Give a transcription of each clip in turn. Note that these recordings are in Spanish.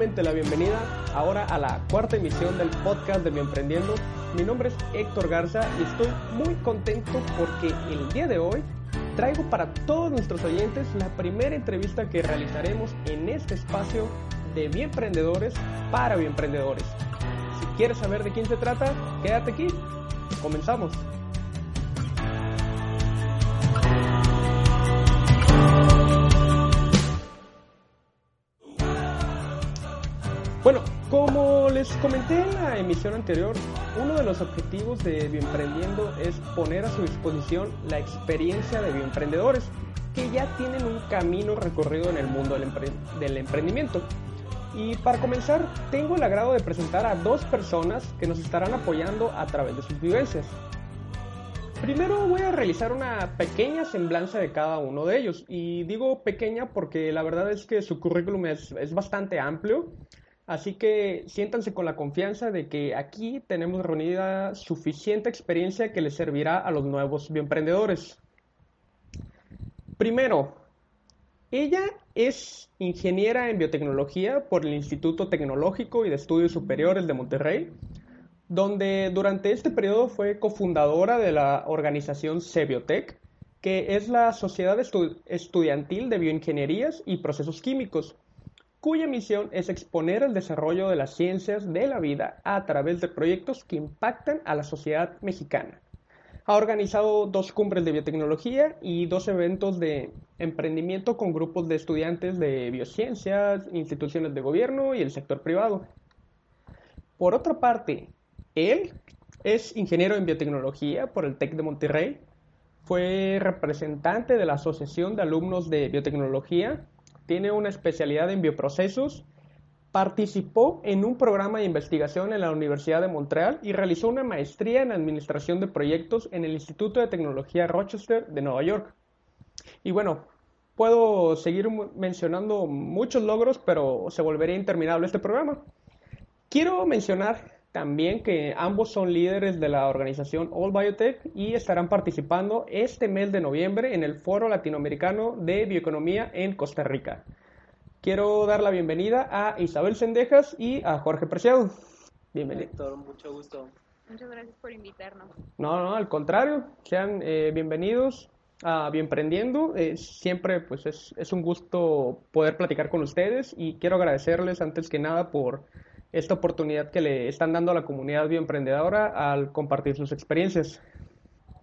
la bienvenida ahora a la cuarta emisión del podcast de Mi Emprendiendo. Mi nombre es Héctor Garza y estoy muy contento porque el día de hoy traigo para todos nuestros oyentes la primera entrevista que realizaremos en este espacio de Bienprendedores para Bienprendedores. Si quieres saber de quién se trata, quédate aquí. Comenzamos. Bueno, como les comenté en la emisión anterior, uno de los objetivos de Bioemprendiendo es poner a su disposición la experiencia de bioemprendedores que ya tienen un camino recorrido en el mundo del, emprendimiento. Y para comenzar, tengo el agrado de presentar a dos personas que nos estarán apoyando a través de sus vivencias. Primero voy a realizar una pequeña semblanza de cada uno de ellos. Y digo pequeña porque la verdad es que su currículum es bastante amplio Así que siéntanse con la confianza de que aquí tenemos reunida suficiente experiencia que les servirá a los nuevos bioemprendedores. Primero, ella es ingeniera en biotecnología por el Instituto Tecnológico y de Estudios Superiores de Monterrey, donde durante este periodo fue cofundadora de la organización Cebiotec, que es la Sociedad Estudiantil de Bioingenierías y Procesos Químicos, cuya misión es exponer el desarrollo de las ciencias de la vida a través de proyectos que impactan a la sociedad mexicana. Ha organizado dos cumbres de biotecnología y dos eventos de emprendimiento con grupos de estudiantes de biociencias, instituciones de gobierno y el sector privado. Por otra parte, él es ingeniero en biotecnología por el TEC de Monterrey, fue representante de la Asociación de Alumnos de Biotecnología tiene una especialidad en bioprocesos, participó en un programa de investigación en la Universidad de Montreal y realizó una maestría en administración de proyectos en el Instituto de Tecnología Rochester de Nueva York. Y bueno, puedo seguir mencionando muchos logros, pero se volvería interminable este programa. Quiero mencionar también que ambos son líderes de la organización All Biotech y estarán participando este mes de noviembre en el Foro Latinoamericano de Bioeconomía en Costa Rica. Quiero dar la bienvenida a Isabel Sendejas y a Jorge Preciado. Bienvenido. mucho gusto. Muchas gracias por invitarnos. No, no, al contrario, sean eh, bienvenidos a Bienprendiendo. Eh, siempre pues es, es un gusto poder platicar con ustedes y quiero agradecerles antes que nada por esta oportunidad que le están dando a la comunidad bioemprendedora al compartir sus experiencias.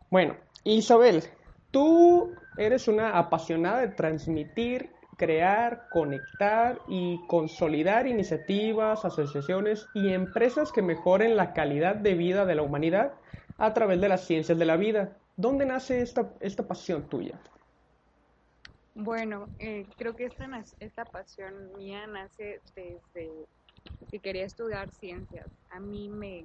Bueno, Isabel, tú eres una apasionada de transmitir, crear, conectar y consolidar iniciativas, asociaciones y empresas que mejoren la calidad de vida de la humanidad a través de las ciencias de la vida. ¿Dónde nace esta, esta pasión tuya? Bueno, eh, creo que esta, esta pasión mía nace desde que quería estudiar ciencias. A mí me...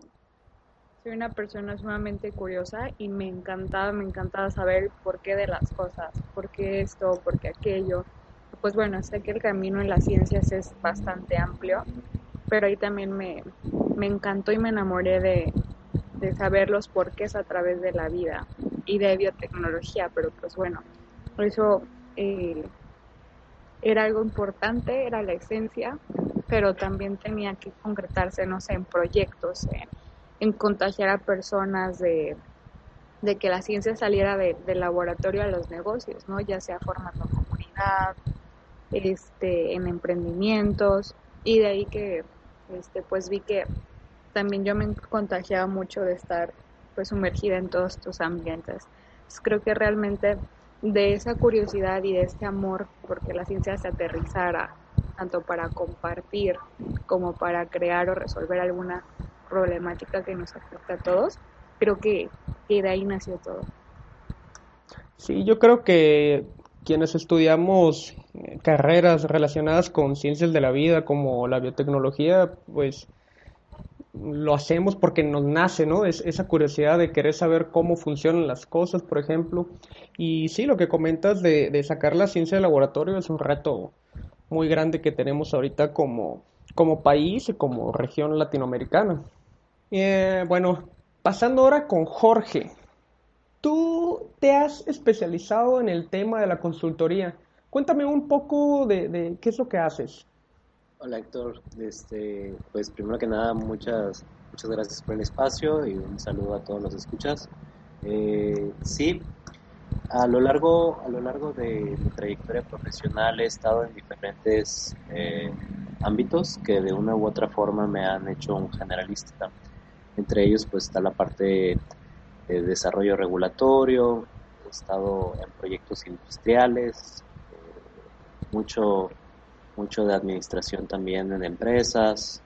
Soy una persona sumamente curiosa y me encantaba, me encantaba saber por qué de las cosas, por qué esto, por qué aquello. Pues bueno, sé que el camino en las ciencias es bastante amplio, pero ahí también me, me encantó y me enamoré de, de saber los porqués a través de la vida y de biotecnología, pero pues bueno, eso eh, era algo importante, era la esencia, pero también tenía que concretarse, en proyectos, en, contagiar a personas de, que la ciencia saliera del laboratorio a los negocios, ¿no? Ya sea formando comunidad, este, en emprendimientos, y de ahí que, este, pues vi que también yo me contagiaba mucho de estar, pues, sumergida en todos estos ambientes. creo que realmente de esa curiosidad y de ese amor porque la ciencia se aterrizara tanto para compartir como para crear o resolver alguna problemática que nos afecta a todos, creo que, de ahí nació todo. Sí, yo creo que quienes estudiamos eh, carreras relacionadas con ciencias de la vida como la biotecnología, pues lo hacemos porque nos nace, ¿no? Es esa curiosidad de querer saber cómo funcionan las cosas, por ejemplo. Y sí, lo que comentas de, de sacar la ciencia del laboratorio es un reto muy grande que tenemos ahorita como, como país y como región latinoamericana. Eh, bueno, pasando ahora con Jorge. Tú te has especializado en el tema de la consultoría. Cuéntame un poco de, de qué es lo que haces. Hola Héctor, este, pues primero que nada muchas, muchas gracias por el espacio y un saludo a todos los escuchas. Eh, sí, a lo largo, a lo largo de mi trayectoria profesional he estado en diferentes eh, ámbitos que de una u otra forma me han hecho un generalista. Entre ellos pues está la parte de desarrollo regulatorio, he estado en proyectos industriales, eh, mucho mucho de administración también en empresas,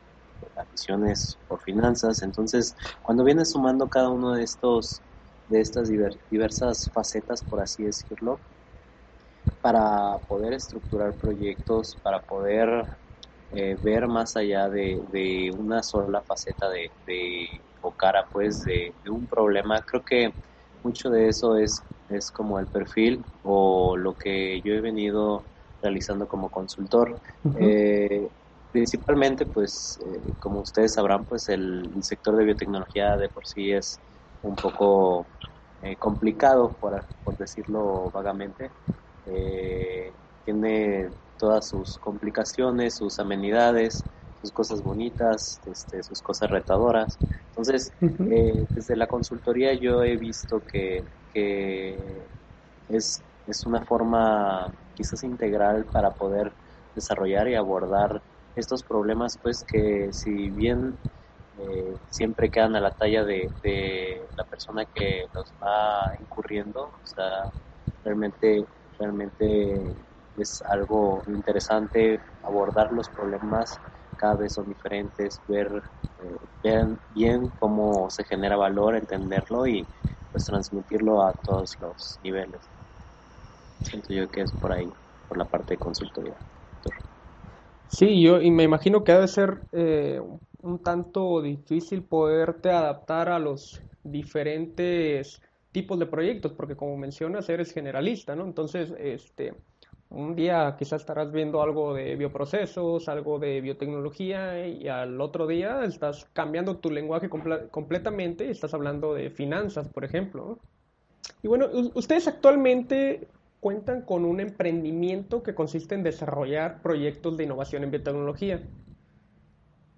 admisiones por finanzas. Entonces, cuando vienes sumando cada uno de estos de estas diversas facetas, por así decirlo, para poder estructurar proyectos, para poder eh, ver más allá de, una sola faceta de, de o cara pues de, de, un problema, creo que mucho de eso es, es como el perfil o lo que yo he venido realizando como consultor. Eh, principalmente, pues, eh, como ustedes sabrán, pues el, sector de biotecnología de por sí es un poco eh, complicado, por, por, decirlo vagamente. tiene todas sus complicaciones, sus amenidades, sus cosas bonitas, este, sus cosas retadoras. Entonces, desde la consultoría yo he visto que, que es, es una forma quizás integral para poder desarrollar y abordar estos problemas pues que si bien eh, siempre quedan a la talla de, la persona que los va incurriendo o sea realmente realmente es algo interesante abordar los problemas cada vez son diferentes ver, eh, bien cómo se genera valor entenderlo y pues transmitirlo a todos los niveles Siento yo que es por ahí, por la parte de consultoría. Sí, yo y me imagino que debe ser eh, un tanto difícil poderte adaptar a los diferentes tipos de proyectos, porque como mencionas, eres generalista, ¿no? Entonces, este, un día quizás estarás viendo algo de bioprocesos, algo de biotecnología, y al otro día estás cambiando tu lenguaje completamente y estás hablando de finanzas, por ejemplo. Y bueno, ustedes actualmente cuentan con un emprendimiento que consiste en desarrollar proyectos de innovación en biotecnología.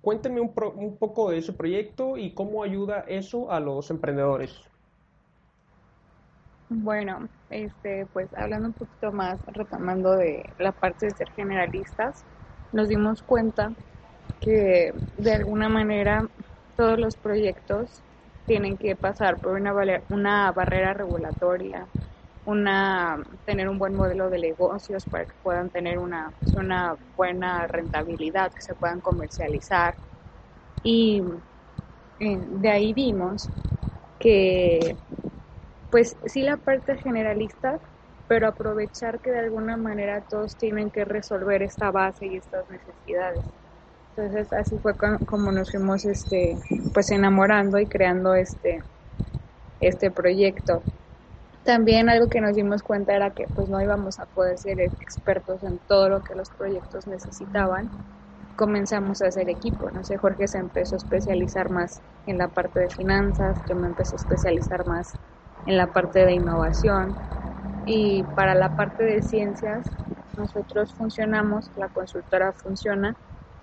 Cuéntenme un, un, poco de ese proyecto y cómo ayuda eso a los emprendedores. Bueno, este, pues hablando un poquito más, retomando de la parte de ser generalistas, nos dimos cuenta que de alguna manera todos los proyectos tienen que pasar por una barrera regulatoria, una tener un buen modelo de negocios para que puedan tener una, una buena rentabilidad, que se puedan comercializar. Y eh, de ahí vimos que, pues sí la parte generalista, pero aprovechar que de alguna manera todos tienen que resolver esta base y estas necesidades. Entonces así fue como nos fuimos este, pues enamorando y creando este, este proyecto. También algo que nos dimos cuenta era que pues no íbamos a poder ser expertos en todo lo que los proyectos necesitaban. Comenzamos a hacer equipo, no sé, Jorge se empezó a especializar más en la parte de finanzas, yo me empecé a especializar más en la parte de innovación y para la parte de ciencias nosotros funcionamos, la consultora funciona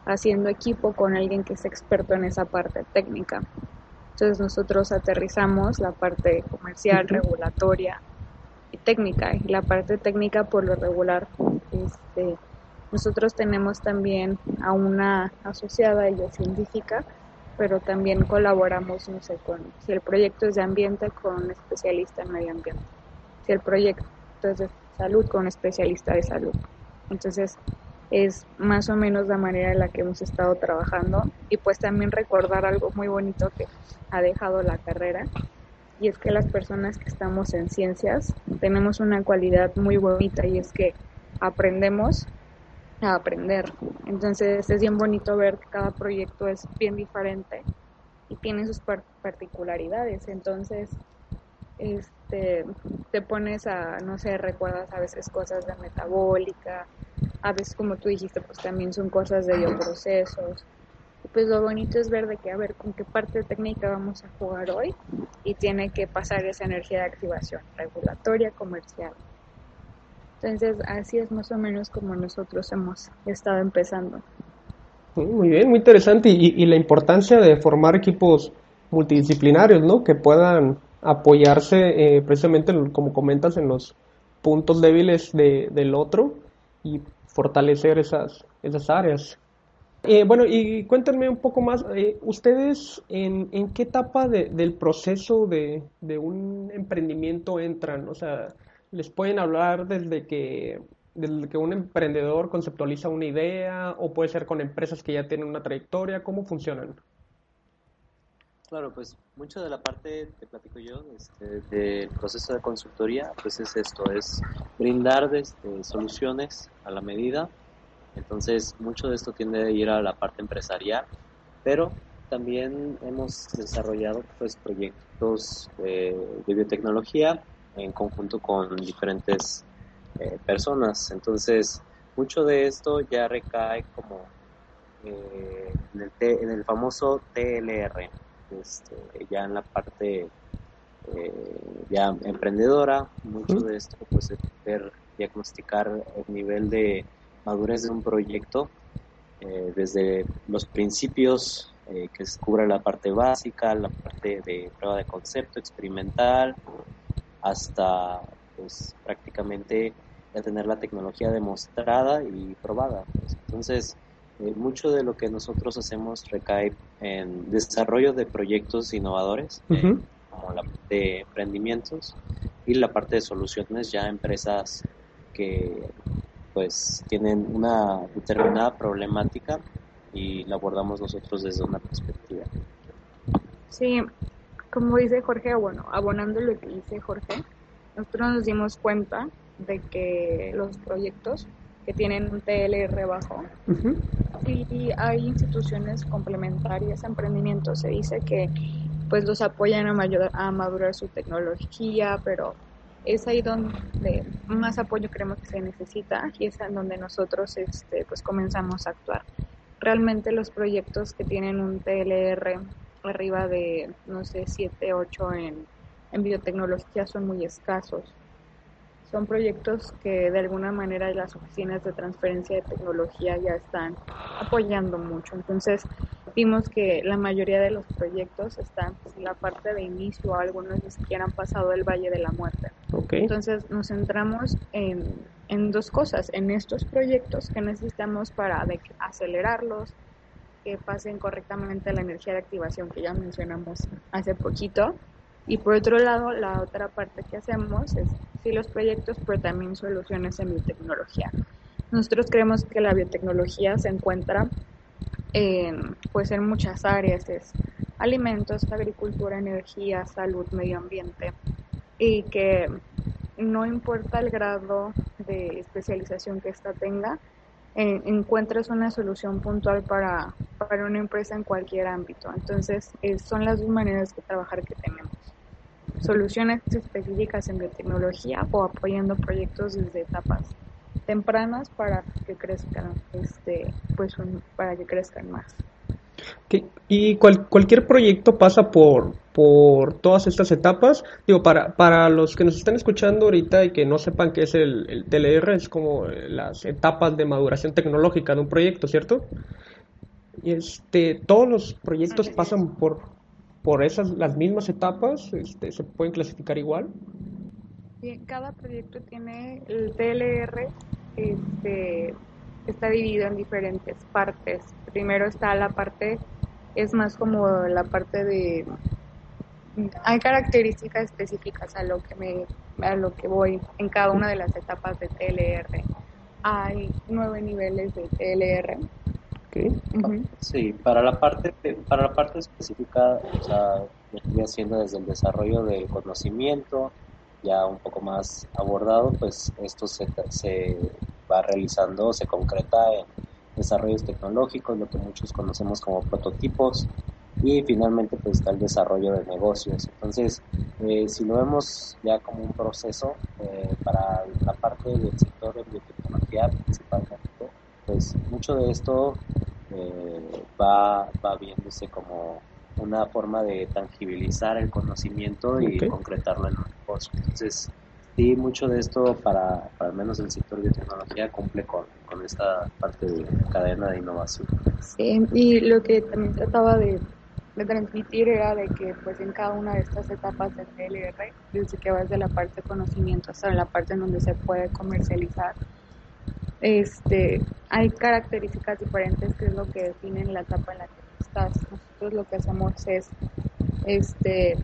haciendo equipo con alguien que es experto en esa parte técnica. Entonces nosotros aterrizamos la parte comercial, regulatoria y técnica. Y la parte técnica por lo regular, este, nosotros tenemos también a una asociada, ella científica, pero también colaboramos, no sé, con, si el proyecto es de ambiente, con un especialista en medio ambiente. Si el proyecto es de salud, con un especialista de salud. Entonces, es más o menos la manera en la que hemos estado trabajando y pues también recordar algo muy bonito que ha dejado la carrera y es que las personas que estamos en ciencias tenemos una cualidad muy bonita y es que aprendemos a aprender. Entonces es bien bonito ver que cada proyecto es bien diferente y tiene sus particularidades. Entonces este, te pones a, no sé, recuerdas a veces cosas de metabólica, a veces como tú dijiste, pues también son cosas de bioprocesos. Y pues lo bonito es ver de que, a ver, con qué parte técnica vamos a jugar hoy y tiene que pasar esa energía de activación regulatoria, comercial. Entonces, así es más o menos como nosotros hemos estado empezando. Muy bien, muy interesante. Y, la importancia de formar equipos multidisciplinarios, ¿no? Que puedan apoyarse eh, precisamente, como comentas, en los puntos débiles de, del otro y fortalecer esas, esas áreas. Eh, bueno, y cuéntenme un poco más, eh, ¿ustedes en, en, qué etapa del proceso de, de, un emprendimiento entran? O sea, ¿les pueden hablar desde que, desde que un emprendedor conceptualiza una idea o puede ser con empresas que ya tienen una trayectoria? ¿Cómo funcionan? Claro, pues mucho de la parte que platico yo este, del proceso de consultoría, pues es esto, es brindar este, soluciones a la medida entonces, mucho de esto tiende a ir a la parte empresarial, pero también hemos desarrollado pues, proyectos de biotecnología en conjunto con diferentes eh, personas. Entonces, mucho de esto ya recae como eh, en, el en, el famoso TLR, este, ya en la parte eh, ya emprendedora. Mucho de esto pues es ver, diagnosticar el nivel de madurez de un proyecto, eh, desde los principios eh, que cubre la parte básica, la parte de prueba de concepto experimental, hasta pues prácticamente ya tener la tecnología demostrada y probada. Entonces, eh, mucho de lo que nosotros hacemos recae en desarrollo de proyectos innovadores, como la de emprendimientos y la parte de soluciones ya empresas que pues tienen una determinada problemática y la abordamos nosotros desde una perspectiva. Sí, como dice Jorge, bueno, abonando lo que dice Jorge, nosotros nos dimos cuenta de que los proyectos que tienen un TLR bajo y hay instituciones complementarias a emprendimientos, se dice que pues los apoyan a, a madurar su tecnología, pero es ahí donde más apoyo creemos que se necesita y es en donde nosotros este, pues comenzamos a actuar. Realmente los proyectos que tienen un TLR arriba de, no sé, 7, 8 en, en biotecnología son muy escasos. Son proyectos que de alguna manera las oficinas de transferencia de tecnología ya están apoyando mucho. Entonces, vimos que la mayoría de los proyectos están en la parte de inicio, algunos ni siquiera han pasado el Valle de la Muerte. Entonces nos centramos en, en, dos cosas, en estos proyectos que necesitamos para acelerarlos, que pasen correctamente la energía de activación que ya mencionamos hace poquito. Y por otro lado, la otra parte que hacemos es sí los proyectos, pero también soluciones en biotecnología. Nosotros creemos que la biotecnología se encuentra en, pues en muchas áreas, es alimentos, agricultura, energía, salud, medio ambiente, y que no importa el grado de especialización que ésta tenga, encuentres una solución puntual para, para una empresa en cualquier ámbito. Entonces, son las dos maneras de trabajar que tenemos. Soluciones específicas en biotecnología o apoyando proyectos desde etapas tempranas para que crezcan, este, pues para que crezcan más. Y cualquier proyecto pasa por, por todas estas etapas. Digo, para, para los que nos están escuchando ahorita y que no sepan qué es el, el TLR, es como las etapas de maduración tecnológica de un proyecto, ¿cierto? Y este, todos los proyectos pasan por, por esas, las mismas etapas, este, se pueden clasificar igual cada proyecto tiene el TLR, este, está dividido en diferentes partes. Primero está la parte, es más como la parte de hay características específicas a lo que me a lo que voy en cada una de las etapas de TLR. Hay nueve niveles de TLR. Sí, para la parte para la parte específica, o sea, estoy haciendo desde el desarrollo del conocimiento, ya un poco más abordado, pues esto se, se va realizando, se concreta en desarrollos tecnológicos, lo que muchos conocemos como prototipos, y finalmente pues está el desarrollo de negocios. Entonces, eh, si lo vemos ya como un proceso eh, para la parte del sector de biotecnología principalmente, pues mucho de esto eh, va, va viéndose como una forma de tangibilizar el conocimiento y concretarlo en un negocio. Entonces, sí, mucho de esto para, al menos el sector de tecnología cumple con, con esta parte de cadena de innovación. Sí, y lo que también trataba de, de transmitir era de que pues en cada una de estas etapas del CLR, desde que vas de la parte de conocimiento hasta la parte en donde se puede comercializar, este, hay características diferentes que es lo que definen la etapa en la que estás. Nosotros lo que hacemos es este,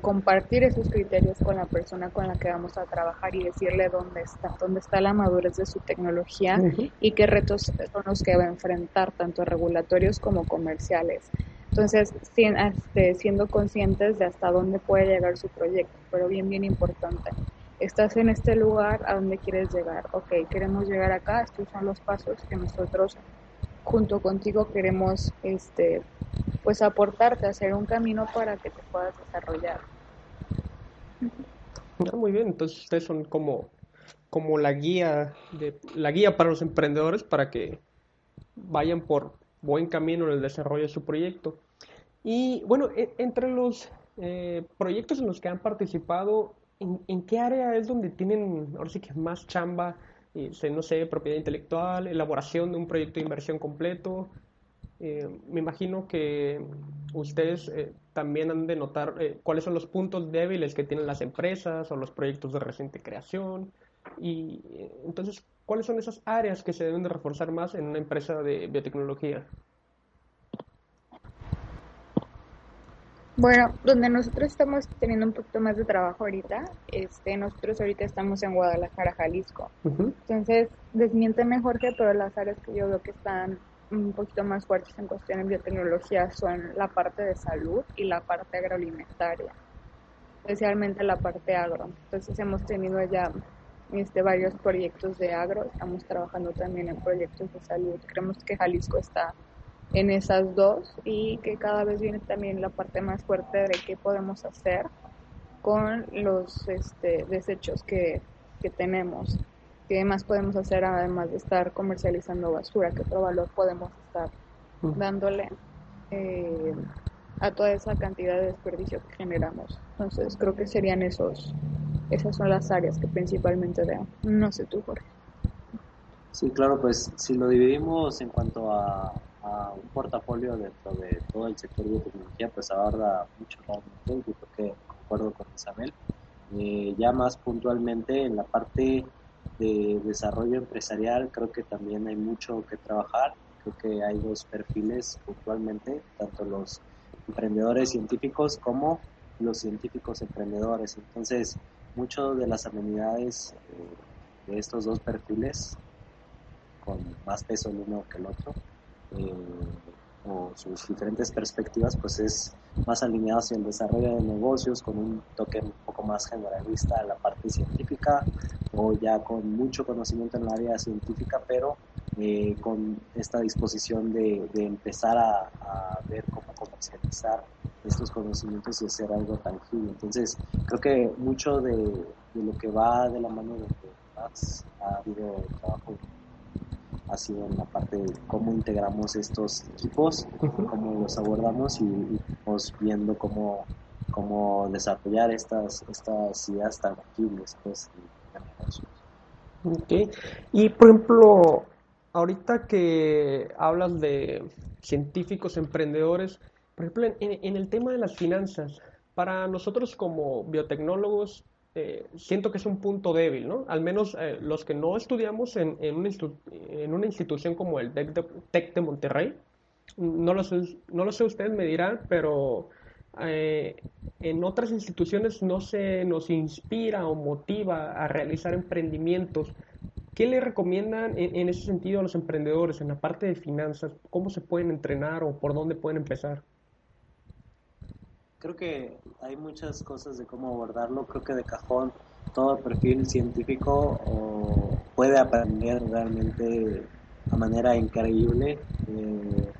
compartir esos criterios con la persona con la que vamos a trabajar y decirle dónde está, dónde está la madurez de su tecnología y qué retos son los que va a enfrentar, tanto regulatorios como comerciales. Entonces, este, siendo conscientes de hasta dónde puede llegar su proyecto, pero bien, bien importante. Estás en este lugar, ¿a dónde quieres llegar? Ok, queremos llegar acá, estos son los pasos que nosotros junto contigo queremos este pues aportarte, hacer un camino para que te puedas desarrollar. Ah, muy bien, entonces ustedes son como, como la guía de la guía para los emprendedores para que vayan por buen camino en el desarrollo de su proyecto. Y bueno, e, entre los eh, proyectos en los que han participado, ¿en, ¿en, qué área es donde tienen ahora sí que más chamba no sé, propiedad intelectual, elaboración de un proyecto de inversión completo. Eh, me imagino que ustedes eh, también han de notar eh, cuáles son los puntos débiles que tienen las empresas o los proyectos de reciente creación. Y entonces, ¿cuáles son esas áreas que se deben de reforzar más en una empresa de biotecnología? Bueno, donde nosotros estamos teniendo un poquito más de trabajo ahorita, este, nosotros ahorita estamos en Guadalajara, Jalisco. Entonces, desmiénteme Jorge, pero las áreas que yo veo que están un poquito más fuertes en cuestión de biotecnología son la parte de salud y la parte agroalimentaria, especialmente la parte agro. Entonces hemos tenido ya este, varios proyectos de agro, estamos trabajando también en proyectos de salud. Creemos que Jalisco está en esas dos y que cada vez viene también la parte más fuerte de qué podemos hacer con los este, desechos que, que tenemos. ¿Qué más podemos hacer además de estar comercializando basura? ¿Qué otro valor podemos estar dándole eh, a toda esa cantidad de desperdicio que generamos? Entonces creo que serían esos, esas son las áreas que principalmente veo. No sé tú, Jorge. Sí, claro, pues si lo dividimos en cuanto a, un portafolio dentro de todo el sector de tecnología, pues abarca mucho realmente, yo creo que concuerdo con Isabel. Eh, ya más puntualmente en la parte de desarrollo empresarial, creo que también hay mucho que trabajar. Creo que hay dos perfiles puntualmente, tanto los emprendedores científicos como los científicos emprendedores. Entonces, muchas de las amenidades eh, de estos dos perfiles, con más peso el uno que el otro, o sus diferentes perspectivas, pues es más alineado hacia el desarrollo de negocios con un toque un poco más generalista a la parte científica o ya con mucho conocimiento en el área científica, pero eh, con esta disposición de, empezar a, ver cómo comercializar estos conocimientos y hacer algo tangible. Entonces, creo que mucho de, de lo que va de la mano de que más ha habido trabajo ha sido en la parte de cómo integramos estos equipos, cómo los abordamos y, pues, viendo cómo, cómo desarrollar estas, estas ideas tangibles pues, Ok. Y por ejemplo, ahorita que hablas de científicos emprendedores, por ejemplo, en, en el tema de las finanzas, para nosotros como biotecnólogos, eh, siento que es un punto débil, ¿no? Al menos eh, los que no estudiamos en, una institución como el TEC de, Monterrey, no lo, sé, no lo sé, ustedes me dirán, pero eh, en otras instituciones no se nos inspira o motiva a realizar emprendimientos. ¿Qué le recomiendan en, en ese sentido a los emprendedores en la parte de finanzas? ¿Cómo se pueden entrenar o por dónde pueden empezar? Creo que hay muchas cosas de cómo abordarlo. Creo que de cajón todo perfil científico puede aprender realmente a manera increíble. Eh,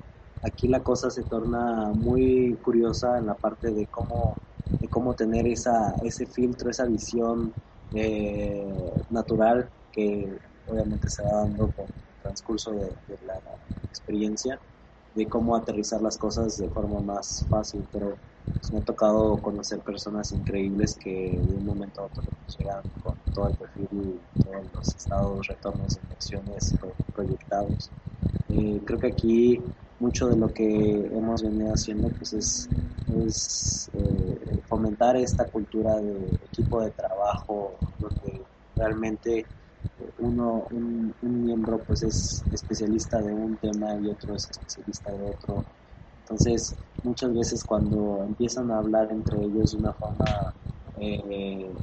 aquí la cosa se torna muy curiosa en la parte de cómo, de cómo tener esa, ese filtro, esa visión eh, natural que obviamente se va dando con el transcurso de, de la experiencia, de cómo aterrizar las cosas de forma más fácil. Pero pues, me ha tocado conocer personas increíbles que de un momento a otro llegan con todo el perfil, todos los estados, retornos inversiones proyectados. Eh, creo que aquí mucho de lo que hemos venido haciendo pues es, es eh, fomentar esta cultura de equipo de trabajo donde realmente uno un, un, miembro pues es especialista de un tema y otro es especialista de otro entonces muchas veces cuando empiezan a hablar entre ellos de una forma eh,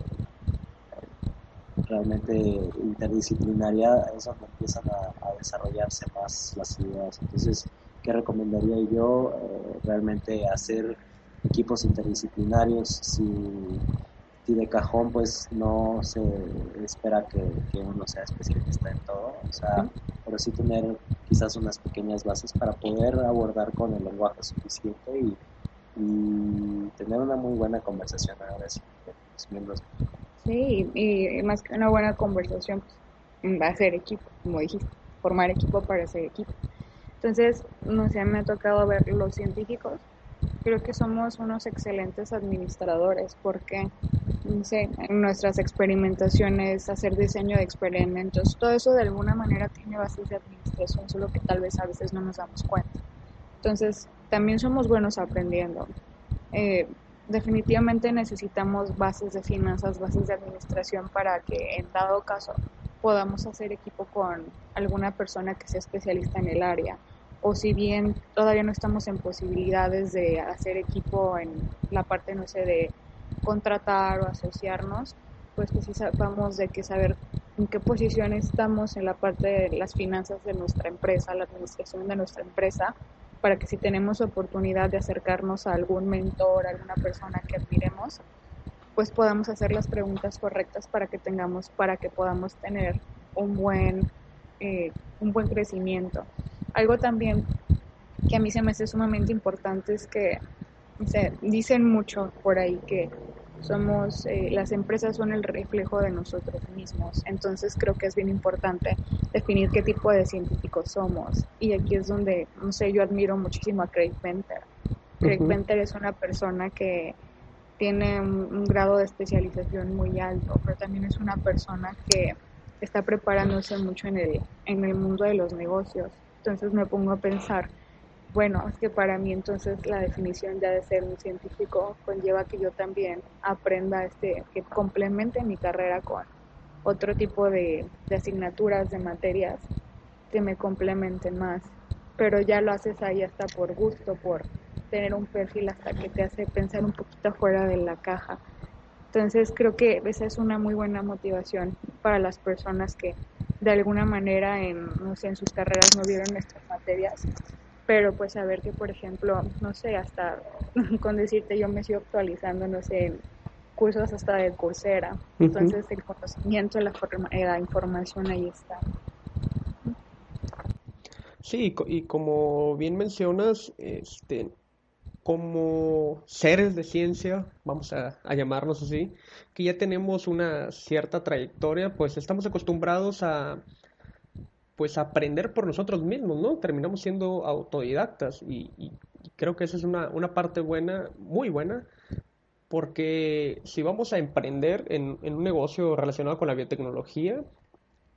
realmente interdisciplinaria es donde empiezan a, desarrollarse más las ideas entonces ¿Qué recomendaría yo? Eh, realmente hacer equipos interdisciplinarios si, de cajón pues no se espera que, uno sea especialista en todo, o sea, pero sí tener quizás unas pequeñas bases para poder abordar con el lenguaje suficiente y, tener una muy buena conversación a veces los miembros. Sí, y, más que una buena conversación, pues, va a ser equipo, como dijiste, formar equipo para ser equipo. Entonces, no sé, me ha tocado ver los científicos. Creo que somos unos excelentes administradores porque, sé, en nuestras experimentaciones, hacer diseño de experimentos, todo eso de alguna manera tiene bases de administración, solo que tal vez a veces no nos damos cuenta. Entonces, también somos buenos aprendiendo. Eh, definitivamente necesitamos bases de finanzas, bases de administración para que en dado caso podamos hacer equipo con alguna persona que sea especialista en el área o si bien todavía no estamos en posibilidades de hacer equipo en la parte, no sé, de contratar o asociarnos, pues que sí sepamos de qué saber en qué posición estamos en la parte de las finanzas de nuestra empresa, la administración de nuestra empresa, para que si tenemos oportunidad de acercarnos a algún mentor, a alguna persona que admiremos, pues podamos hacer las preguntas correctas para que tengamos, para que podamos tener un buen, eh, un buen crecimiento. Algo también que a mí se me hace sumamente importante es que se dicen mucho por ahí que somos eh, las empresas son el reflejo de nosotros mismos. Entonces creo que es bien importante definir qué tipo de científicos somos. Y aquí es donde no sé yo admiro muchísimo a Craig Venter. Craig Venter es una persona que tiene un, grado de especialización muy alto pero también es una persona que está preparándose mucho en el en el mundo de los negocios entonces me pongo a pensar, bueno, es que para mí entonces la definición ya de ser un científico conlleva que yo también aprenda este, que complemente mi carrera con otro tipo de, de asignaturas, de materias que me complementen más. Pero ya lo haces ahí hasta por gusto, por tener un perfil hasta que te hace pensar un poquito fuera de la caja. Entonces creo que esa es una muy buena motivación para las personas que de alguna manera en, no sé, en sus carreras no vieron nuestras materias, pero pues saber que, por ejemplo, no sé, hasta con decirte yo me sigo actualizando, no sé, cursos hasta de Coursera, entonces el conocimiento, la, eh, la información ahí está. Sí, y como bien mencionas, este, como seres de ciencia, vamos a, llamarlos así, que ya tenemos una cierta trayectoria, pues estamos acostumbrados a pues aprender por nosotros mismos, ¿no? Terminamos siendo autodidactas y, creo que esa es una, una, parte buena, muy buena, porque si vamos a emprender en, en un negocio relacionado con la biotecnología,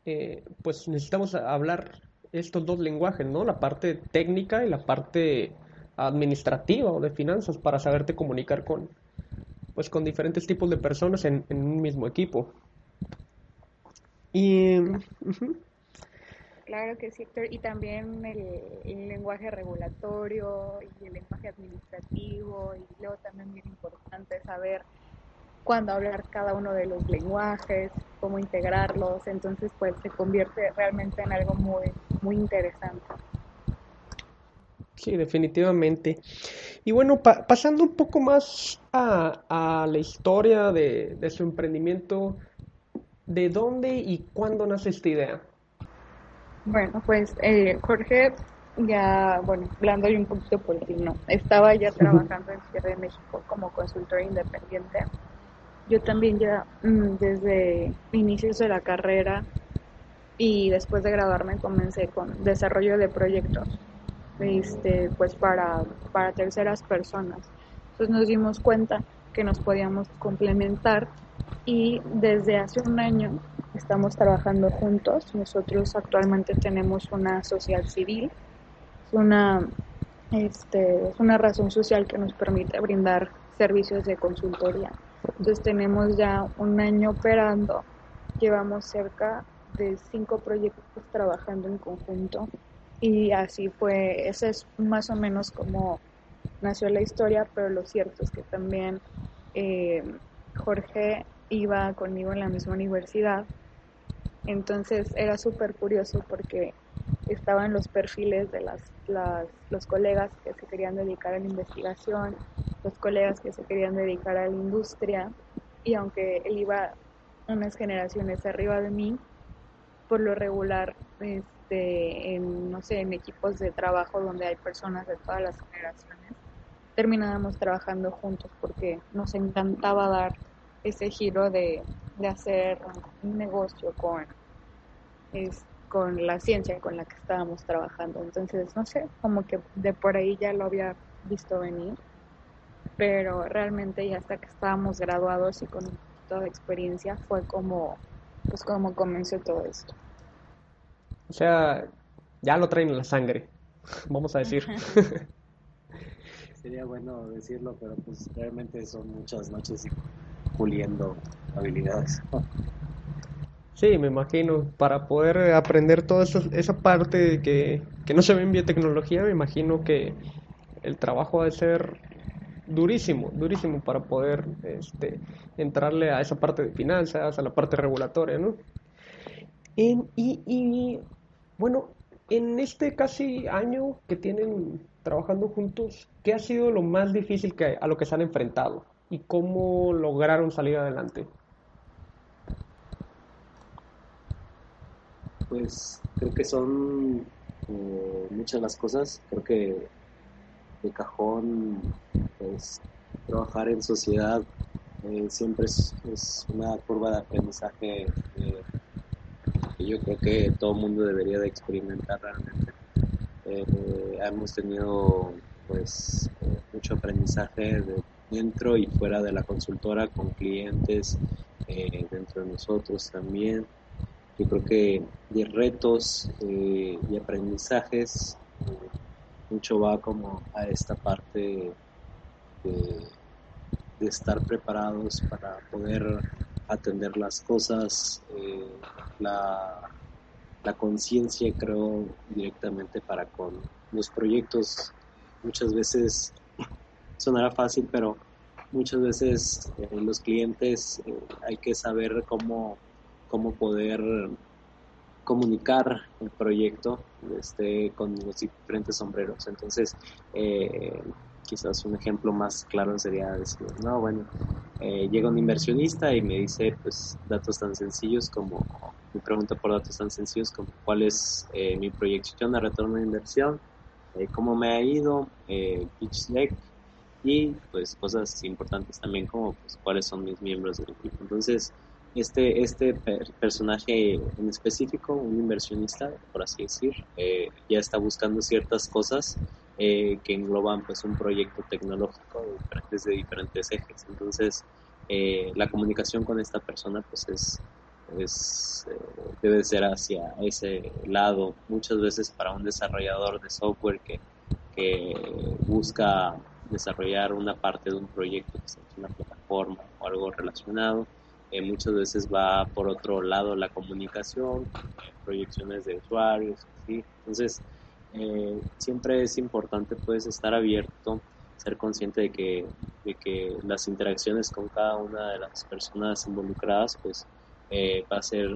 eh, pues necesitamos hablar estos dos lenguajes, ¿no? La parte técnica y la parte administrativa o de finanzas para saberte comunicar con, pues, con diferentes tipos de personas en, un mismo equipo. Y, Claro que sí, y también el, lenguaje regulatorio y el lenguaje administrativo, y luego también bien importante saber cuándo hablar cada uno de los lenguajes, cómo integrarlos, entonces pues se convierte realmente en algo muy, muy interesante. Sí, definitivamente. Y bueno, pasando un poco más a, la historia de, su emprendimiento, ¿de dónde y cuándo nace esta idea? Bueno, pues eh, Jorge, ya, bueno, hablando un poquito por ti, no, estaba ya trabajando en Ciudad de México como consultor independiente. Yo también ya mm, desde inicios de la carrera y después de graduarme comencé con desarrollo de proyectos este, pues para, para terceras personas. Entonces nos dimos cuenta que nos podíamos complementar y desde hace un año estamos trabajando juntos. Nosotros actualmente tenemos una social civil, una, este, es una razón social que nos permite brindar servicios de consultoría. Entonces tenemos ya un año operando, llevamos cerca de cinco proyectos trabajando en conjunto y así fue, ese es más o menos como nació la historia, pero lo cierto es que también eh, Jorge iba conmigo en la misma universidad, entonces era súper curioso porque estaban los perfiles de las, las, los colegas que se querían dedicar a la investigación, los colegas que se querían dedicar a la industria, y aunque él iba unas generaciones arriba de mí, por lo regular, este, en, no sé, en equipos de trabajo donde hay personas de todas las generaciones, terminábamos trabajando juntos porque nos encantaba dar ese giro de, de hacer un negocio con, con la ciencia con la que estábamos trabajando. Entonces, no sé, como que de por ahí ya lo había visto venir, pero realmente ya hasta que estábamos graduados y con toda experiencia fue como, pues como comenzó todo esto. O sea, ya lo traen en la sangre, vamos a decir. sería bueno decirlo, pero pues realmente son muchas noches puliendo habilidades. Sí, me imagino, para poder aprender toda esa, esa parte que, que no se ve en biotecnología, me imagino que el trabajo ha de ser durísimo, durísimo para poder este, entrarle a esa parte de finanzas, a la parte regulatoria, ¿no? y, y, bueno, en este casi año que tienen trabajando juntos, ¿qué ha sido lo más difícil que, a lo que se han enfrentado y cómo lograron salir adelante? Pues creo que son eh, muchas las cosas. Creo que de cajón, pues trabajar en sociedad eh, siempre es, una curva de aprendizaje eh, que yo creo que todo mundo debería de experimentar realmente. Eh, hemos tenido pues mucho aprendizaje dentro y fuera de la consultora con clientes eh, dentro de nosotros también yo creo que de retos eh, y aprendizajes mucho va como a esta parte de, estar preparados para poder atender las cosas la la conciencia, creo, directamente para con los proyectos. Muchas veces sonará fácil, pero muchas veces eh, los clientes eh, hay que saber cómo, cómo poder comunicar el proyecto este, con los diferentes sombreros. Entonces, eh, quizás un ejemplo más claro sería decir, no, bueno, llega un inversionista y me dice pues datos tan sencillos como me pregunto por datos tan sencillos como cuál es eh, mi proyección de retorno de inversión, eh, cómo me ha ido, eh, pitch deck y pues cosas importantes también como pues cuáles son mis miembros del equipo. Entonces, este, este personaje en específico, un inversionista, por así decir, ya está buscando ciertas cosas que engloban pues un proyecto tecnológico desde diferentes ejes. Entonces, la comunicación con esta persona pues es eh, debe ser hacia ese lado. Muchas veces para un desarrollador de software que, busca desarrollar una parte de un proyecto, que sea una plataforma o algo relacionado, eh, muchas veces va por otro lado la comunicación, proyecciones de usuarios, ¿sí? entonces eh, siempre es importante pues estar abierto, ser consciente de que, de que las interacciones con cada una de las personas involucradas pues eh, va a ser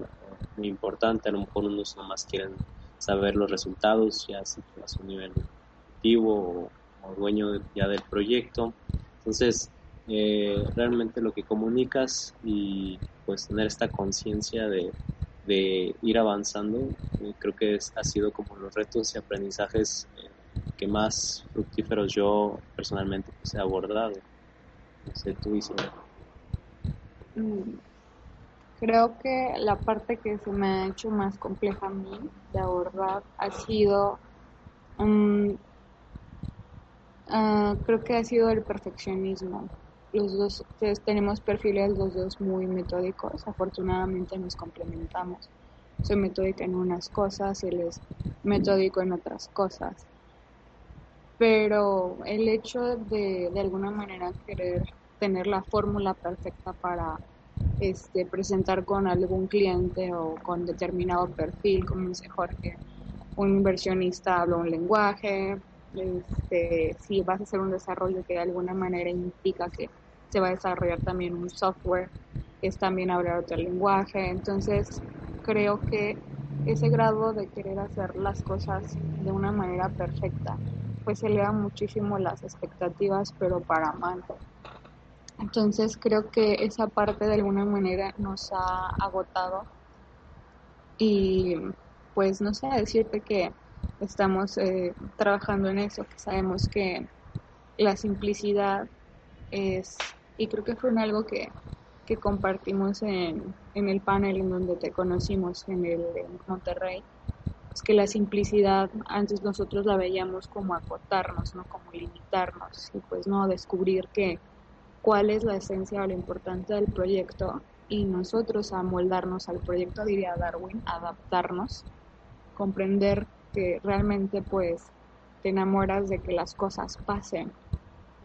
muy importante. A lo mejor unos nomás quieren saber los resultados, ya a su nivel ejecutivo o, dueño ya del proyecto. Entonces, eh, realmente lo que comunicas y pues tener esta conciencia de, de, ir avanzando, eh, creo que ha sido como los retos y aprendizajes que más fructíferos yo personalmente pues, he abordado. No sé, tú, Isabel. Mm, Creo que la parte que se me ha hecho más compleja a mí de abordar ha sido um, creo que ha sido el perfeccionismo. Los dos tenemos perfiles los dos muy metódicos. Afortunadamente nos complementamos. Soy metódica en unas cosas, él es metódico en otras cosas. Pero el hecho de de alguna manera querer tener la fórmula perfecta para este, presentar con algún cliente o con determinado perfil, como dice Jorge, un inversionista habla un lenguaje, este, si vas a hacer un desarrollo que de alguna manera implica que se va a desarrollar también un software, es también hablar otro lenguaje. Entonces, creo que ese grado de querer hacer las cosas de una manera perfecta, pues eleva muchísimo las expectativas, pero para mal. Entonces, creo que esa parte de alguna manera nos ha agotado y pues no sé, decirte que estamos eh, trabajando en eso, que sabemos que la simplicidad es, y creo que fue algo que, que compartimos en, en, el panel en donde te conocimos en el en Monterrey, es que la simplicidad antes nosotros la veíamos como acotarnos, no como limitarnos, y pues no descubrir que cuál es la esencia o lo importante del proyecto y nosotros amoldarnos al proyecto, diría Darwin, adaptarnos, comprender que realmente pues te enamoras de que las cosas pasen.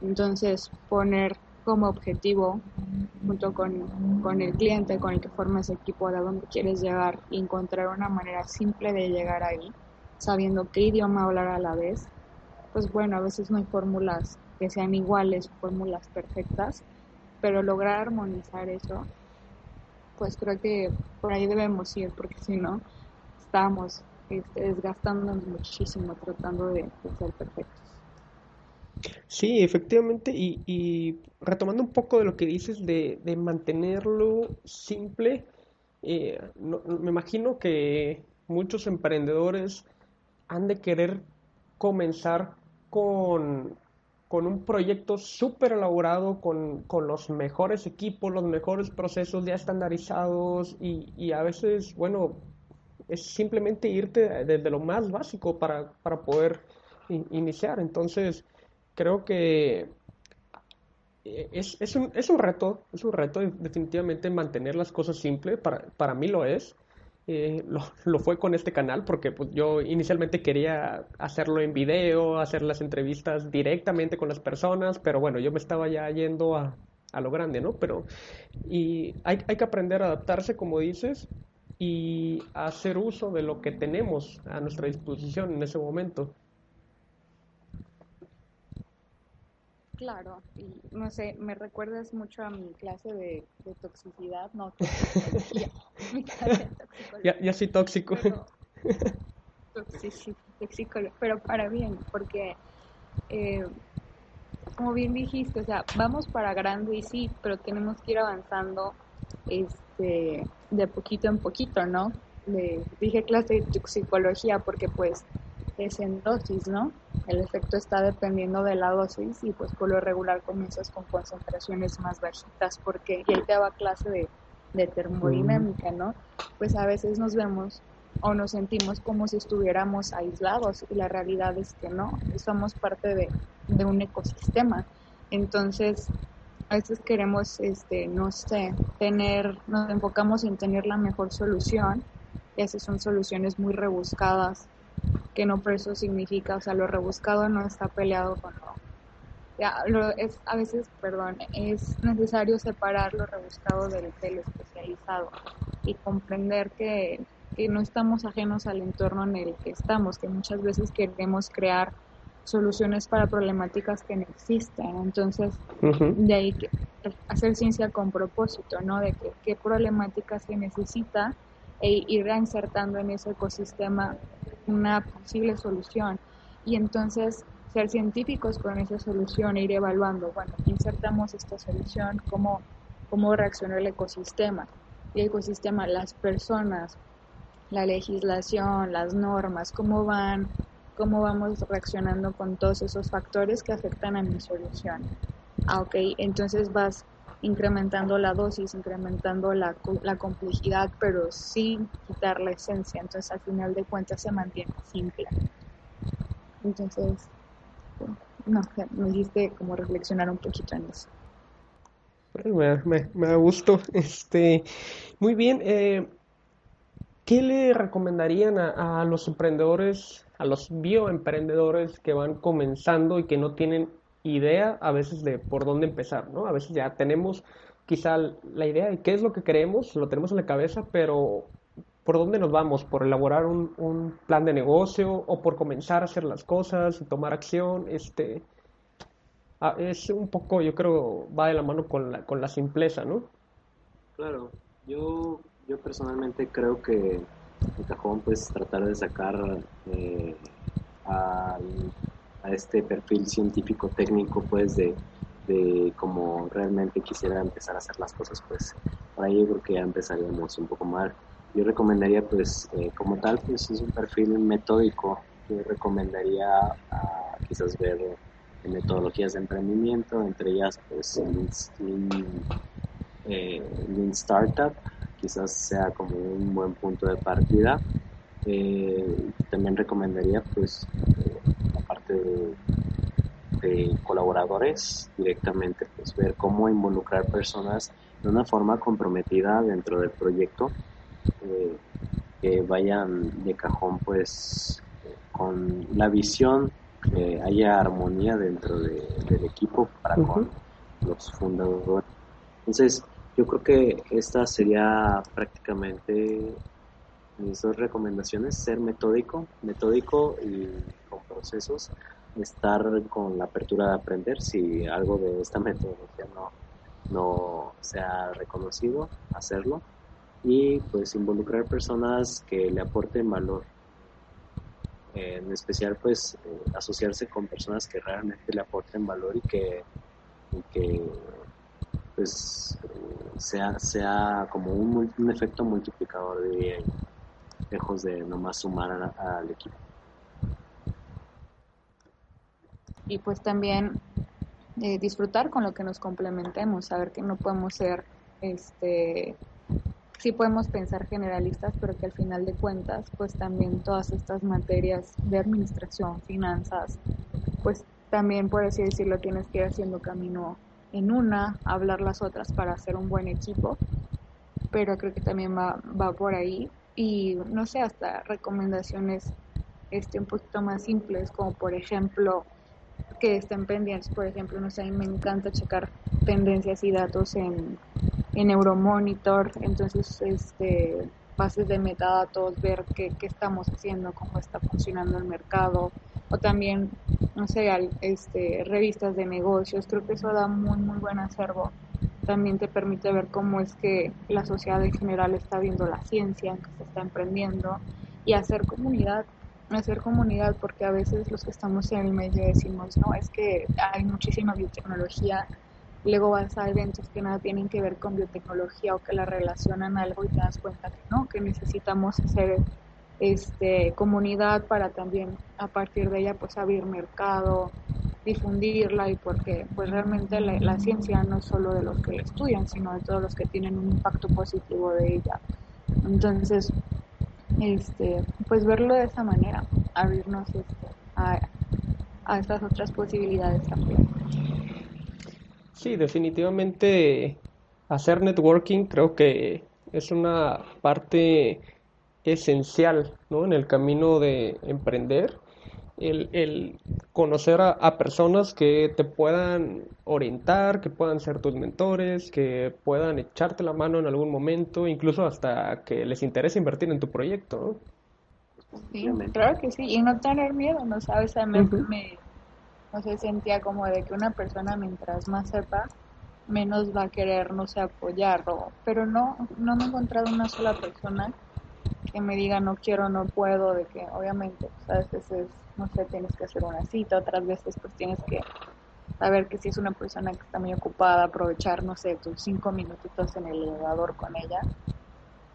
Entonces poner como objetivo junto con, con el cliente con el que formas equipo de dónde quieres llegar y encontrar una manera simple de llegar ahí, sabiendo qué idioma hablar a la vez, pues bueno, a veces no hay fórmulas que sean iguales, fórmulas perfectas, pero lograr armonizar eso, pues creo que por ahí debemos ir, porque si no, estamos este, desgastándonos muchísimo tratando de, ser perfectos. Sí, efectivamente, y, retomando un poco de lo que dices de, mantenerlo simple, eh, me imagino que muchos emprendedores han de querer comenzar con, con un proyecto súper elaborado, con, con, los mejores equipos, los mejores procesos ya estandarizados y, y a veces, bueno, es simplemente irte desde lo más básico para, para poder iniciar. Entonces, creo que eh, es, es, un, es un reto, es un reto definitivamente mantener las cosas simples, para, para mí lo es. Eh, lo, lo, fue con este canal porque pues, yo inicialmente quería hacerlo en video, hacer las entrevistas directamente con las personas, pero bueno, yo me estaba ya yendo a, a lo grande, ¿no? Pero y hay, hay que aprender a adaptarse, como dices, y hacer uso de lo que tenemos a nuestra disposición en ese momento. Claro, y no sé, me recuerdas mucho a mi clase de, toxicidad, no, toxicología. mi clase Ya, ya soy tóxico. Pero, pero para bien, porque eh, como bien dijiste, o sea, vamos para grande y sí, pero tenemos que ir avanzando este, de poquito en poquito, ¿no? Le dije clase de toxicología porque pues es en dosis, ¿no? El efecto está dependiendo de la dosis y pues por lo regular comienzas con concentraciones más bajitas porque y ahí te daba clase de, de termodinámica, ¿no? Pues a veces nos vemos o nos sentimos como si estuviéramos aislados y la realidad es que no, somos parte de, de un ecosistema. Entonces, a veces queremos, este, no sé, tener, nos enfocamos en tener la mejor solución y así son soluciones muy rebuscadas, que no por eso significa, o sea, lo rebuscado no está peleado con lo, ya, lo es, a veces, perdón, es necesario separar lo rebuscado del, del especializado y comprender que, que no estamos ajenos al entorno en el que estamos, que muchas veces queremos crear soluciones para problemáticas que no existen. Entonces, de ahí que hacer ciencia con propósito, ¿no? De que, qué problemáticas se necesita e ir reinsertando en ese ecosistema una posible solución. Y entonces ser científicos con esa solución e ir evaluando, bueno, insertamos esta solución, cómo, cómo reaccionó el ecosistema. El ecosistema, las personas, la legislación, las normas, cómo van cómo vamos reaccionando con todos esos factores que afectan a mi solución. Ah, ok, entonces vas incrementando la dosis, incrementando la, la complejidad, pero sin quitar la esencia. Entonces, al final de cuentas, se mantiene simple. Entonces, no, me hiciste como reflexionar un poquito en eso. Me, me, me da gusto. Este, muy bien. Eh, ¿Qué le recomendarían a, a, los emprendedores, a los bioemprendedores que van comenzando y que no tienen idea a veces de por dónde empezar, ¿no? A veces ya tenemos quizá la idea de qué es lo que queremos, lo tenemos en la cabeza, pero ¿por dónde nos vamos? ¿Por elaborar un, plan de negocio o por comenzar a hacer las cosas y tomar acción? Este, ah, es un poco, yo creo, va de la mano con la, con la simpleza, ¿no? Claro, yo, yo personalmente creo que el cajón, pues tratar de sacar eh, al a este perfil científico técnico pues de, de cómo realmente quisiera empezar a hacer las cosas pues por ahí creo que ya empezaríamos un poco mal. Yo recomendaría pues eh, como tal pues es un perfil metódico. Yo recomendaría a, quizás ver metodologías de emprendimiento entre ellas pues Lean, eh, Startup. Quizás sea como un buen punto de partida. Eh, también recomendaría pues de, colaboradores directamente, pues ver cómo involucrar personas de una forma comprometida dentro del proyecto, eh, que vayan de cajón pues con la visión, que haya armonía dentro del equipo para con los fundadores. Entonces, yo creo que esta sería prácticamente mis dos recomendaciones, ser metódico, metódico y procesos, estar con la apertura de aprender si algo de esta metodología no, no se ha reconocido, hacerlo y pues involucrar personas que le aporten valor. En especial pues eh, asociarse con personas que realmente le aporten valor y que, que pues sea, sea como un, un efecto multiplicador de lejos de nomás sumar al equipo. Y pues también eh, disfrutar con lo que nos complementemos, saber que no podemos ser, este, sí podemos pensar generalistas, pero que al final de cuentas, pues también todas estas materias de administración, finanzas, pues también por así decirlo tienes que ir haciendo camino en una, hablar las otras para hacer un buen equipo, pero creo que también va, va por ahí. Y no sé, hasta recomendaciones este, un poquito más simples, como por ejemplo que estén pendientes, por ejemplo, no sé, me encanta checar tendencias y datos en, en Euromonitor, entonces este bases de metadatos, ver qué, qué estamos haciendo, cómo está funcionando el mercado, o también, no sé, este, revistas de negocios, creo que eso da muy, muy buen acervo. También te permite ver cómo es que la sociedad en general está viendo la ciencia, que se está emprendiendo y hacer comunidad, hacer comunidad porque a veces los que estamos en el medio decimos, no, es que hay muchísima biotecnología, luego vas a eventos que nada tienen que ver con biotecnología o que la relacionan a algo y te das cuenta que no, que necesitamos hacer este comunidad para también a partir de ella pues abrir mercado, difundirla y porque pues realmente la, ciencia no es solo de los que la estudian, sino de todos los que tienen un impacto positivo de ella. Entonces, este, pues verlo de esa manera, abrirnos este, a, a estas otras posibilidades también. Sí, definitivamente hacer networking creo que es una parte esencial ¿no? en el camino de emprender el, el conocer a, personas que te puedan orientar, que puedan ser tus mentores, que puedan echarte la mano en algún momento, incluso hasta que les interese invertir en tu proyecto, ¿no? Sí, claro que sí, y no tener miedo, ¿no sabes? A mí me, no sé, sentía como de que una persona mientras más sepa, menos va a querer, no sé, apoyarlo, pero no, no me he encontrado una sola persona que me diga no quiero, no puedo, de que obviamente pues, a veces es, no sé, tienes que hacer una cita, otras veces pues tienes que saber que si es una persona que está muy ocupada, aprovechar, no sé, tus cinco minutitos en el elevador con ella,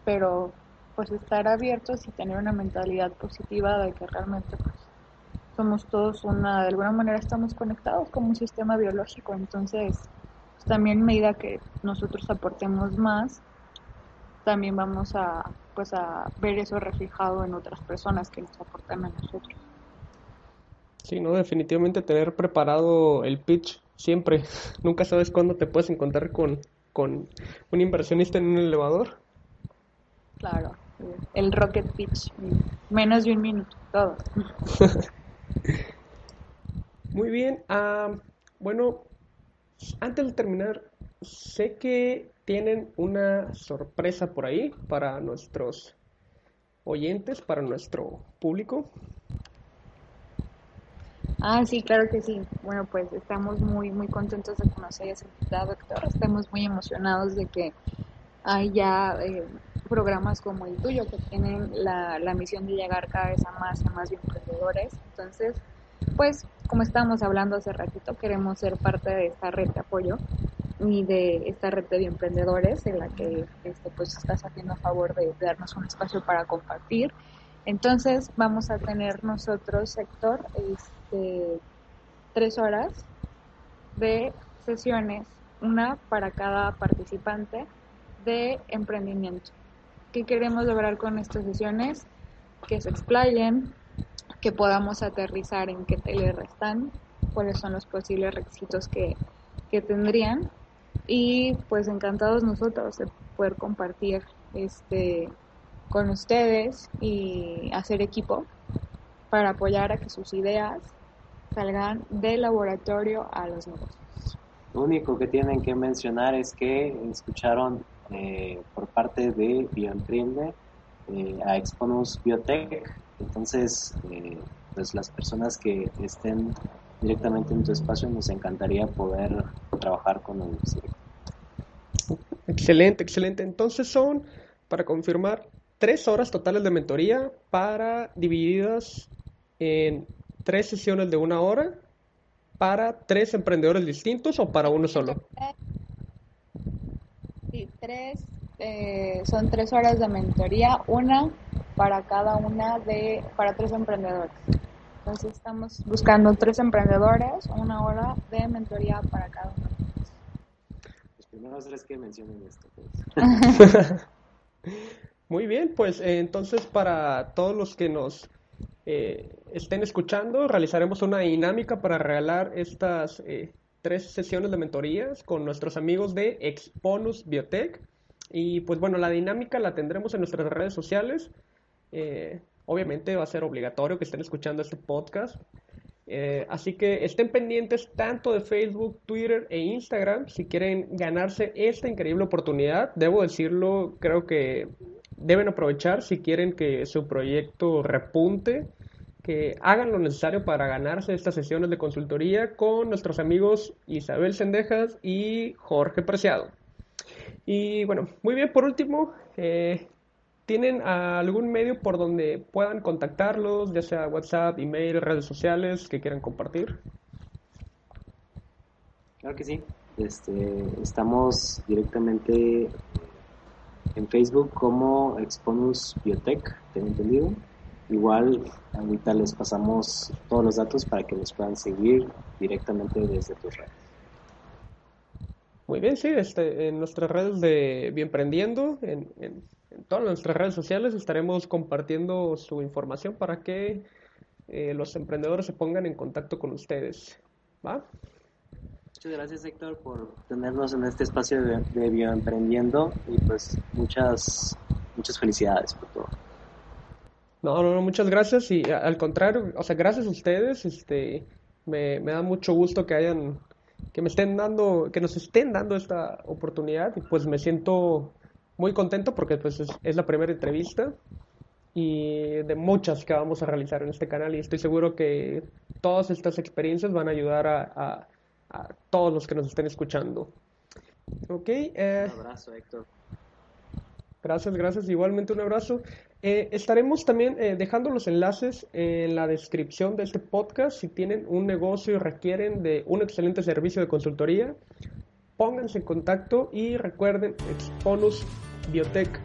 pero pues estar abiertos y tener una mentalidad positiva de que realmente pues somos todos una, de alguna manera estamos conectados como un sistema biológico, entonces pues, también a medida que nosotros aportemos más, también vamos a pues a ver eso reflejado en otras personas que nos aportan a nosotros. Sí, no, definitivamente tener preparado el pitch siempre. Nunca sabes cuándo te puedes encontrar con, con un inversionista en un elevador. Claro, el rocket pitch, menos de un minuto, todo. Muy bien, ah, bueno, antes de terminar, sé que tienen una sorpresa por ahí para nuestros oyentes, para nuestro público. Ah, sí, claro que sí. Bueno, pues estamos muy, muy contentos de que nos hayas invitado, Héctor. Estamos muy emocionados de que hay ya eh, programas como el tuyo que tienen la, la misión de llegar cada vez a más a más emprendedores. Entonces, pues, como estábamos hablando hace ratito, queremos ser parte de esta red de apoyo y de esta red de emprendedores en la que este, pues estás haciendo a favor de, darnos un espacio para compartir. Entonces vamos a tener nosotros, sector, este, tres horas de sesiones, una para cada participante de emprendimiento. ¿Qué queremos lograr con estas sesiones? Que se explayen, que podamos aterrizar en qué tele están, cuáles son los posibles requisitos que, que tendrían y pues encantados nosotros de poder compartir este con ustedes y hacer equipo para apoyar a que sus ideas salgan del laboratorio a los negocios. Lo único que tienen que mencionar es que escucharon eh, por parte de Bioemprende eh, a Exponus Biotech, entonces eh, pues las personas que estén directamente en tu espacio, nos encantaría poder trabajar con ellos. Excelente, excelente. Entonces son, para confirmar, tres horas totales de mentoría para divididas en tres sesiones de una hora para tres emprendedores distintos o para uno solo. Sí, tres, eh, son tres horas de mentoría, una para cada una de, para tres emprendedores. Entonces estamos buscando tres emprendedores, una hora de mentoría para cada uno. Los primeros tres que mencionen esto. Pues. Muy bien, pues eh, entonces para todos los que nos eh, estén escuchando, realizaremos una dinámica para regalar estas eh, tres sesiones de mentorías con nuestros amigos de Exponus Biotech. Y pues bueno, la dinámica la tendremos en nuestras redes sociales. Obviamente va a ser obligatorio que estén escuchando este podcast. Eh, así que estén pendientes tanto de Facebook, Twitter e Instagram si quieren ganarse esta increíble oportunidad. Debo decirlo, creo que deben aprovechar si quieren que su proyecto repunte, que hagan lo necesario para ganarse estas sesiones de consultoría con nuestros amigos Isabel Sendejas y Jorge Preciado. Y bueno, muy bien, por último, eh, ¿Tienen algún medio por donde puedan contactarlos, ya sea WhatsApp, email, redes sociales que quieran compartir? Claro que sí. Este, estamos directamente en Facebook como Exponus Biotech, tengo entendido. Igual ahorita les pasamos todos los datos para que nos puedan seguir directamente desde tus redes. Muy bien, sí, este, en nuestras redes de Bienprendiendo, en, en en todas nuestras redes sociales estaremos compartiendo su información para que eh, los emprendedores se pongan en contacto con ustedes. ¿Va? Muchas gracias Héctor por tenernos en este espacio de, bioemprendiendo y pues muchas muchas felicidades por todo. No, no, no, muchas gracias y al contrario, o sea, gracias a ustedes, este, me, me da mucho gusto que hayan, que me estén dando, que nos estén dando esta oportunidad y pues me siento muy contento porque pues es, la primera entrevista y de muchas que vamos a realizar en este canal y estoy seguro que todas estas experiencias van a ayudar a, todos los que nos estén escuchando. Ok. Eh, un abrazo, Héctor. Gracias, gracias. Igualmente un abrazo. Eh, estaremos también eh, dejando los enlaces en la descripción de este podcast. Si tienen un negocio y requieren de un excelente servicio de consultoría, pónganse en contacto y recuerden Exponus Biotech.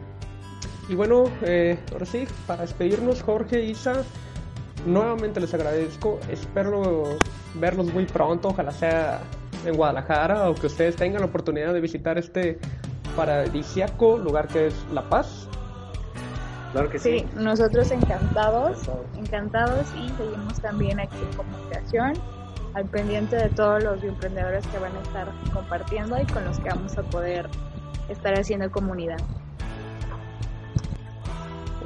Y bueno, eh, ahora sí, para despedirnos, Jorge, Isa, nuevamente les agradezco. Espero verlos muy pronto, ojalá sea en Guadalajara o que ustedes tengan la oportunidad de visitar este paradisiaco lugar que es La Paz. Claro que sí. Sí, nosotros encantados, encantados y seguimos también aquí en comunicación, al pendiente de todos los emprendedores que van a estar compartiendo y con los que vamos a poder estar haciendo comunidad.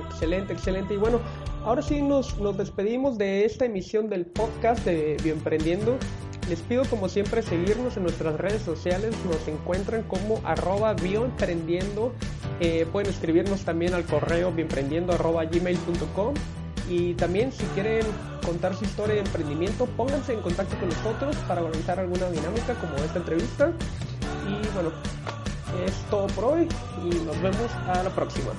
Excelente, excelente. Y bueno, ahora sí nos, nos despedimos de esta emisión del podcast de Bioemprendiendo. Les pido como siempre seguirnos en nuestras redes sociales, nos encuentran como arroba bioemprendiendo, eh, pueden escribirnos también al correo bioemprendiendo arroba gmail.com y también si quieren contar su historia de emprendimiento, pónganse en contacto con nosotros para organizar alguna dinámica como esta entrevista. Y bueno, es todo por hoy y nos vemos a la próxima.